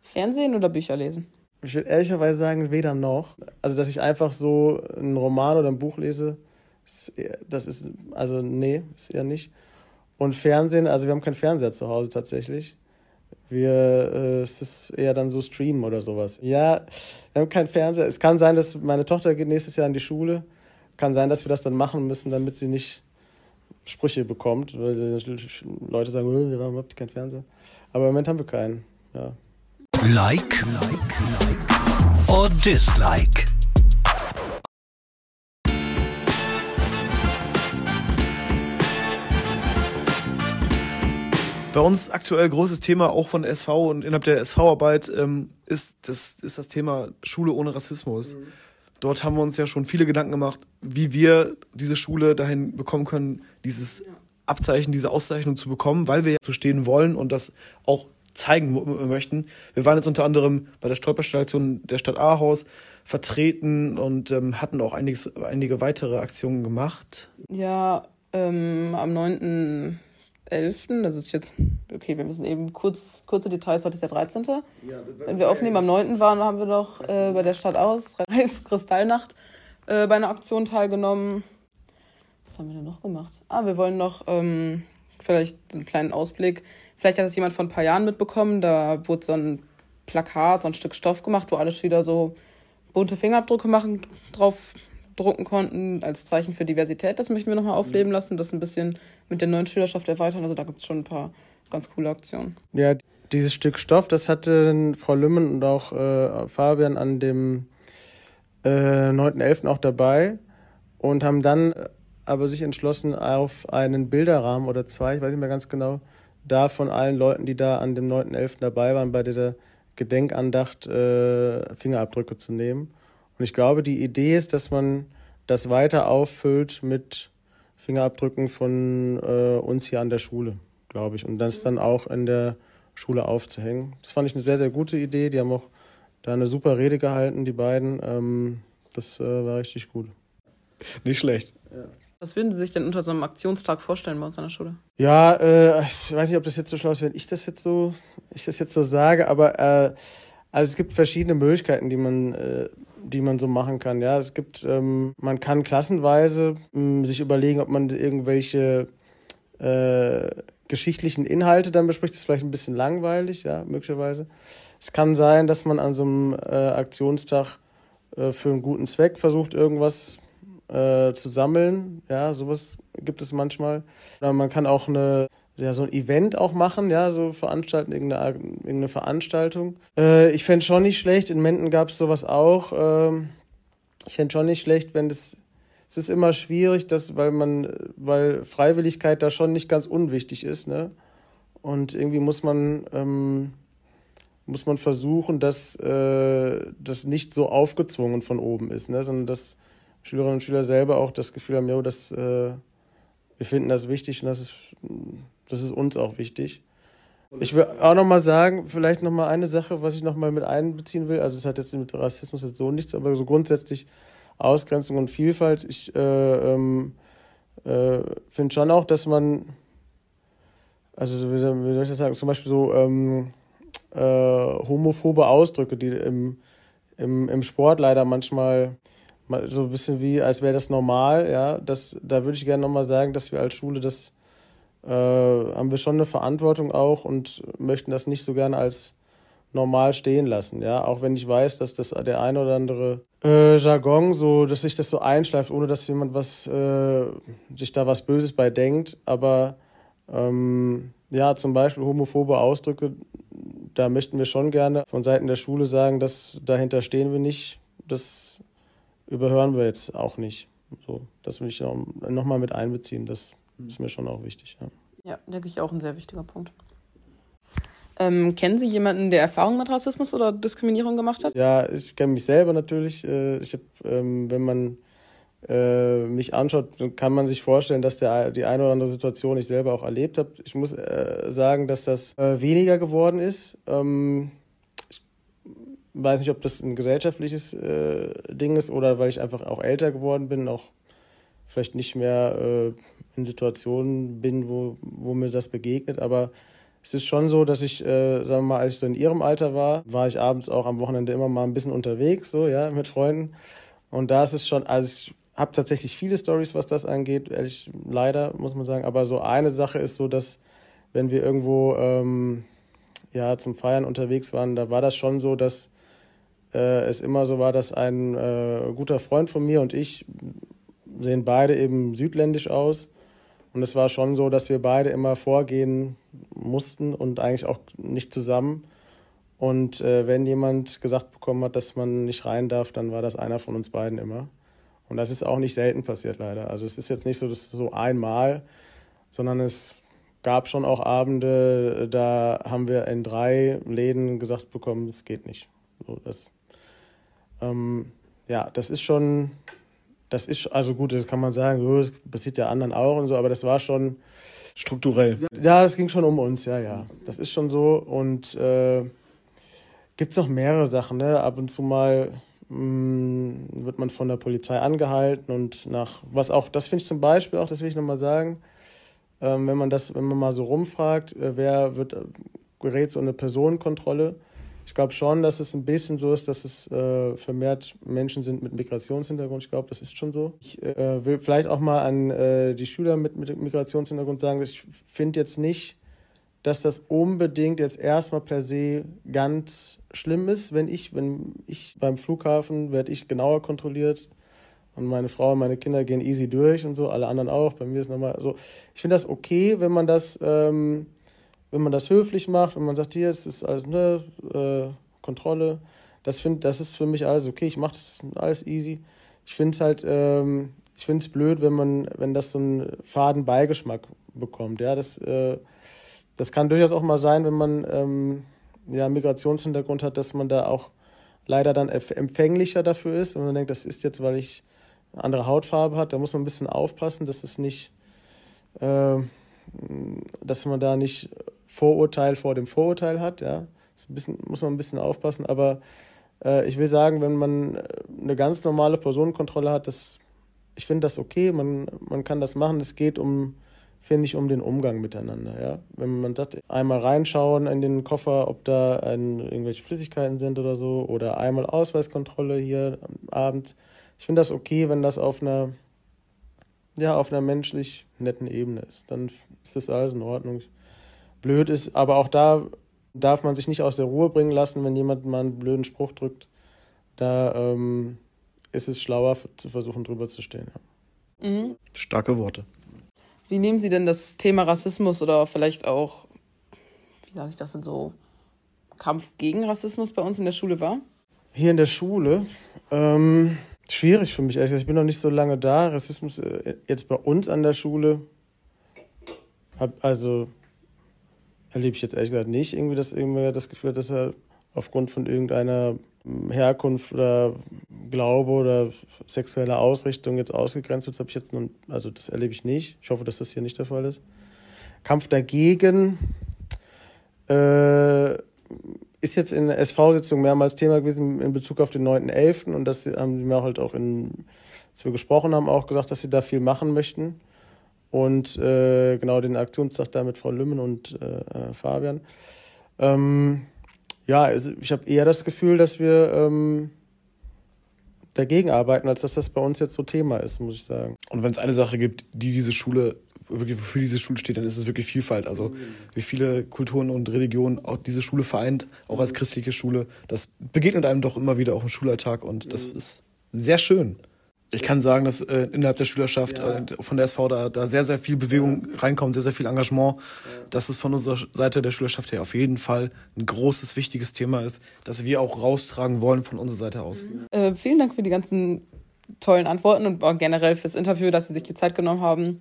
Fernsehen oder Bücher lesen? Ich würde ehrlicherweise sagen, weder noch. Also, dass ich einfach so einen Roman oder ein Buch lese, das ist, also, nee, ist eher nicht. Und Fernsehen, also, wir haben keinen Fernseher zu Hause tatsächlich. Wir, äh, es ist eher dann so Streamen oder sowas. Ja, wir haben keinen Fernseher. Es kann sein, dass meine Tochter geht nächstes Jahr in die Schule. Kann sein, dass wir das dann machen müssen, damit sie nicht Sprüche bekommt, weil Leute sagen, oh, wir haben überhaupt keinen Fernseher. Aber im Moment haben wir keinen. Ja. Like, like, like or dislike. Bei uns aktuell großes Thema auch von der SV und innerhalb der SV-Arbeit ähm, ist, das, ist das Thema Schule ohne Rassismus. Mhm. Dort haben wir uns ja schon viele Gedanken gemacht, wie wir diese Schule dahin bekommen können, dieses Abzeichen, diese Auszeichnung zu bekommen, weil wir ja so stehen wollen und das auch zeigen möchten. Wir waren jetzt unter anderem bei der Stolperstation der Stadt Ahaus vertreten und ähm, hatten auch einiges, einige weitere Aktionen gemacht. Ja, ähm, am 9. 11. Das ist jetzt, okay, wir müssen eben kurz, kurze Details, heute ist der 13. Ja, Wenn wir aufnehmen, am 9. waren, haben wir doch äh, bei der Stadt aus, (laughs) Kristallnacht, äh, bei einer Aktion teilgenommen. Was haben wir denn noch gemacht? Ah, wir wollen noch ähm, vielleicht einen kleinen Ausblick. Vielleicht hat es jemand vor ein paar Jahren mitbekommen. Da wurde so ein Plakat, so ein Stück Stoff gemacht, wo alle Schüler so bunte Fingerabdrücke machen, drauf drucken konnten als Zeichen für Diversität. Das möchten wir nochmal aufleben mhm. lassen, das ein bisschen mit der neuen Schülerschaft erweitern. Also da gibt es schon ein paar ganz coole Aktionen. Ja, dieses Stück Stoff, das hatte Frau Lümmen und auch äh, Fabian an dem äh, 9.11. auch dabei und haben dann äh, aber sich entschlossen, auf einen Bilderrahmen oder zwei, ich weiß nicht mehr ganz genau, da von allen Leuten, die da an dem 9.11. dabei waren, bei dieser Gedenkandacht äh, Fingerabdrücke zu nehmen. Und ich glaube, die Idee ist, dass man das weiter auffüllt mit Fingerabdrücken von äh, uns hier an der Schule, glaube ich. Und das dann auch in der Schule aufzuhängen. Das fand ich eine sehr, sehr gute Idee. Die haben auch da eine super Rede gehalten, die beiden. Ähm, das äh, war richtig gut. Nicht schlecht. Ja. Was würden Sie sich denn unter so einem Aktionstag vorstellen bei uns an der Schule? Ja, äh, ich weiß nicht, ob das jetzt so schlau ist, wenn ich das jetzt so, ich das jetzt so sage, aber äh, also es gibt verschiedene Möglichkeiten, die man, äh, die man so machen kann. Ja, es gibt, ähm, man kann klassenweise äh, sich überlegen, ob man irgendwelche äh, geschichtlichen Inhalte dann bespricht. Das ist vielleicht ein bisschen langweilig, ja, möglicherweise. Es kann sein, dass man an so einem äh, Aktionstag äh, für einen guten Zweck versucht, irgendwas äh, zu sammeln. Ja, sowas gibt es manchmal. Oder man kann auch eine ja, so ein Event auch machen, ja, so veranstalten, irgendeine, irgendeine Veranstaltung. Äh, ich fände schon nicht schlecht, in Menden gab es sowas auch. Ähm, ich fände schon nicht schlecht, wenn das. Es ist immer schwierig, dass, weil man, weil Freiwilligkeit da schon nicht ganz unwichtig ist, ne? Und irgendwie muss man, ähm, muss man versuchen, dass äh, das nicht so aufgezwungen von oben ist, ne? sondern dass Schülerinnen und Schüler selber auch das Gefühl haben, jo, das, äh, wir finden das wichtig und das ist, das ist uns auch wichtig. Ich will auch noch mal sagen, vielleicht noch mal eine Sache, was ich noch mal mit einbeziehen will. Also es hat jetzt mit Rassismus jetzt so nichts, aber so grundsätzlich Ausgrenzung und Vielfalt. Ich äh, ähm, äh, finde schon auch, dass man, also wie soll ich das sagen, zum Beispiel so ähm, äh, homophobe Ausdrücke, die im, im, im Sport leider manchmal so ein bisschen wie, als wäre das normal, ja, das, da würde ich gerne nochmal sagen, dass wir als Schule das, äh, haben wir schon eine Verantwortung auch und möchten das nicht so gerne als normal stehen lassen, ja, auch wenn ich weiß, dass das der ein oder andere äh, Jargon so, dass sich das so einschleift, ohne dass jemand was, äh, sich da was Böses bei denkt, aber ähm, ja, zum Beispiel homophobe Ausdrücke, da möchten wir schon gerne von Seiten der Schule sagen, dass dahinter stehen wir nicht, das überhören wir jetzt auch nicht. So, das will ich noch mal mit einbeziehen. Das ist mir schon auch wichtig. Ja, ja denke ich auch ein sehr wichtiger Punkt. Ähm, kennen Sie jemanden, der Erfahrung mit Rassismus oder Diskriminierung gemacht hat? Ja, ich kenne mich selber natürlich. Äh, ich hab, ähm, wenn man äh, mich anschaut, kann man sich vorstellen, dass der, die eine oder andere Situation ich selber auch erlebt habe. Ich muss äh, sagen, dass das weniger geworden ist. Ähm, weiß nicht, ob das ein gesellschaftliches Ding ist oder weil ich einfach auch älter geworden bin, auch vielleicht nicht mehr äh, in Situationen bin, wo, wo mir das begegnet. Aber es ist schon so, dass ich, äh, sagen wir mal, als ich so in ihrem Alter war, war ich abends auch am Wochenende immer mal ein bisschen unterwegs, so, ja, mit Freunden. Und da ist es schon, also ich habe tatsächlich viele Stories, was das angeht, ehrlich, leider, muss man sagen. Aber so eine Sache ist so, dass wenn wir irgendwo ähm, ja, zum Feiern unterwegs waren, da war das schon so, dass äh, es immer so war, dass ein äh, guter Freund von mir und ich sehen beide eben südländisch aus. Und es war schon so, dass wir beide immer vorgehen mussten und eigentlich auch nicht zusammen. Und äh, wenn jemand gesagt bekommen hat, dass man nicht rein darf, dann war das einer von uns beiden immer. Und das ist auch nicht selten passiert, leider. Also es ist jetzt nicht so, dass so einmal, sondern es gab schon auch Abende, da haben wir in drei Läden gesagt bekommen, es geht nicht. So, das ähm, ja, das ist schon, das ist, also gut, das kann man sagen, oh, das passiert ja anderen auch und so, aber das war schon. Strukturell. Ja, das ging schon um uns, ja, ja. Das ist schon so. Und äh, gibt es noch mehrere Sachen, ne? Ab und zu mal mh, mm, wird man von der Polizei angehalten und nach, was auch, das finde ich zum Beispiel auch, das will ich nochmal sagen, ähm, wenn man das, wenn man mal so rumfragt, äh, wer wird, äh, gerät so eine Personenkontrolle, ich glaube schon, dass es ein bisschen so ist, dass es äh, vermehrt Menschen sind mit Migrationshintergrund. Ich glaube, das ist schon so. Ich äh, will vielleicht auch mal an äh, die Schüler mit, mit Migrationshintergrund sagen, dass ich finde jetzt nicht, dass das unbedingt jetzt erstmal per se ganz schlimm ist, wenn ich, wenn ich beim Flughafen werde ich genauer kontrolliert und meine Frau und meine Kinder gehen easy durch und so, alle anderen auch. Bei mir ist nochmal so. Ich finde das okay, wenn man das ähm, wenn man das höflich macht, wenn man sagt, hier, es ist alles ne, äh, Kontrolle, das, find, das ist für mich alles okay, ich mache das alles easy. Ich finde es halt, ähm, ich finde es blöd, wenn man, wenn das so einen faden Beigeschmack bekommt. Ja, das, äh, das kann durchaus auch mal sein, wenn man ähm, ja, Migrationshintergrund hat, dass man da auch leider dann empfänglicher dafür ist. Und man denkt, das ist jetzt, weil ich eine andere Hautfarbe hat, da muss man ein bisschen aufpassen, dass es nicht, äh, dass man da nicht Vorurteil vor dem Vorurteil hat. Ja. Das bisschen, muss man ein bisschen aufpassen. Aber äh, ich will sagen, wenn man äh, eine ganz normale Personenkontrolle hat, das, ich finde das okay, man, man kann das machen. Es geht um, finde ich, um den Umgang miteinander. Ja. Wenn man sagt, einmal reinschauen in den Koffer, ob da ein, irgendwelche Flüssigkeiten sind oder so, oder einmal Ausweiskontrolle hier am Abend. Ich finde das okay, wenn das auf einer ja, auf einer menschlich netten Ebene ist. Dann ist das alles in Ordnung blöd ist. Aber auch da darf man sich nicht aus der Ruhe bringen lassen, wenn jemand mal einen blöden Spruch drückt. Da ähm, ist es schlauer zu versuchen, drüber zu stehen. Ja. Mhm. Starke Worte. Wie nehmen Sie denn das Thema Rassismus oder vielleicht auch, wie sage ich das denn so, Kampf gegen Rassismus bei uns in der Schule wahr? Hier in der Schule, ähm, Schwierig für mich. Ich bin noch nicht so lange da. Rassismus äh, jetzt bei uns an der Schule, also erlebe ich jetzt ehrlich gesagt nicht irgendwie, dass irgendwer das Gefühl dass er aufgrund von irgendeiner Herkunft oder Glaube oder sexueller Ausrichtung jetzt ausgegrenzt wird. Das ich jetzt nun, also das erlebe ich nicht. Ich hoffe, dass das hier nicht der Fall ist. Kampf dagegen äh, ist jetzt in der SV-Sitzung mehrmals Thema gewesen in Bezug auf den 9.11. Und das haben sie mir halt auch in, als wir gesprochen haben, auch gesagt, dass sie da viel machen möchten. Und äh, genau den Aktionstag da mit Frau Lümmen und äh, Fabian. Ähm, ja, also ich habe eher das Gefühl, dass wir ähm, dagegen arbeiten, als dass das bei uns jetzt so Thema ist, muss ich sagen. Und wenn es eine Sache gibt, die diese Schule wirklich für diese Schule steht, dann ist es wirklich Vielfalt. Also wie viele Kulturen und Religionen auch diese Schule vereint, auch als christliche Schule. Das begegnet einem doch immer wieder auch im Schulalltag und das ist sehr schön. Ich kann sagen, dass äh, innerhalb der Schülerschaft ja. äh, von der SV da, da sehr, sehr viel Bewegung ja. reinkommt, sehr, sehr viel Engagement. Ja. Dass es von unserer Seite der Schülerschaft her auf jeden Fall ein großes, wichtiges Thema ist, das wir auch raustragen wollen von unserer Seite aus. Mhm. Äh, vielen Dank für die ganzen tollen Antworten und generell fürs Interview, dass Sie sich die Zeit genommen haben.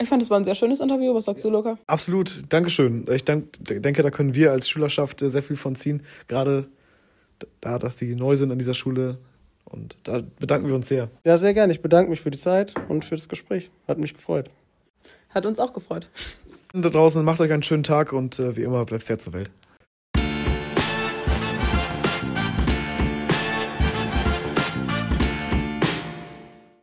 Ich fand, es war ein sehr schönes Interview. Was sagst du, Luca? Absolut. Dankeschön. Ich denke, da können wir als Schülerschaft sehr viel von ziehen. Gerade da, dass die neu sind an dieser Schule. Und da bedanken wir uns sehr. Ja, sehr gerne. Ich bedanke mich für die Zeit und für das Gespräch. Hat mich gefreut. Hat uns auch gefreut. Und da draußen macht euch einen schönen Tag und äh, wie immer bleibt fair zur Welt.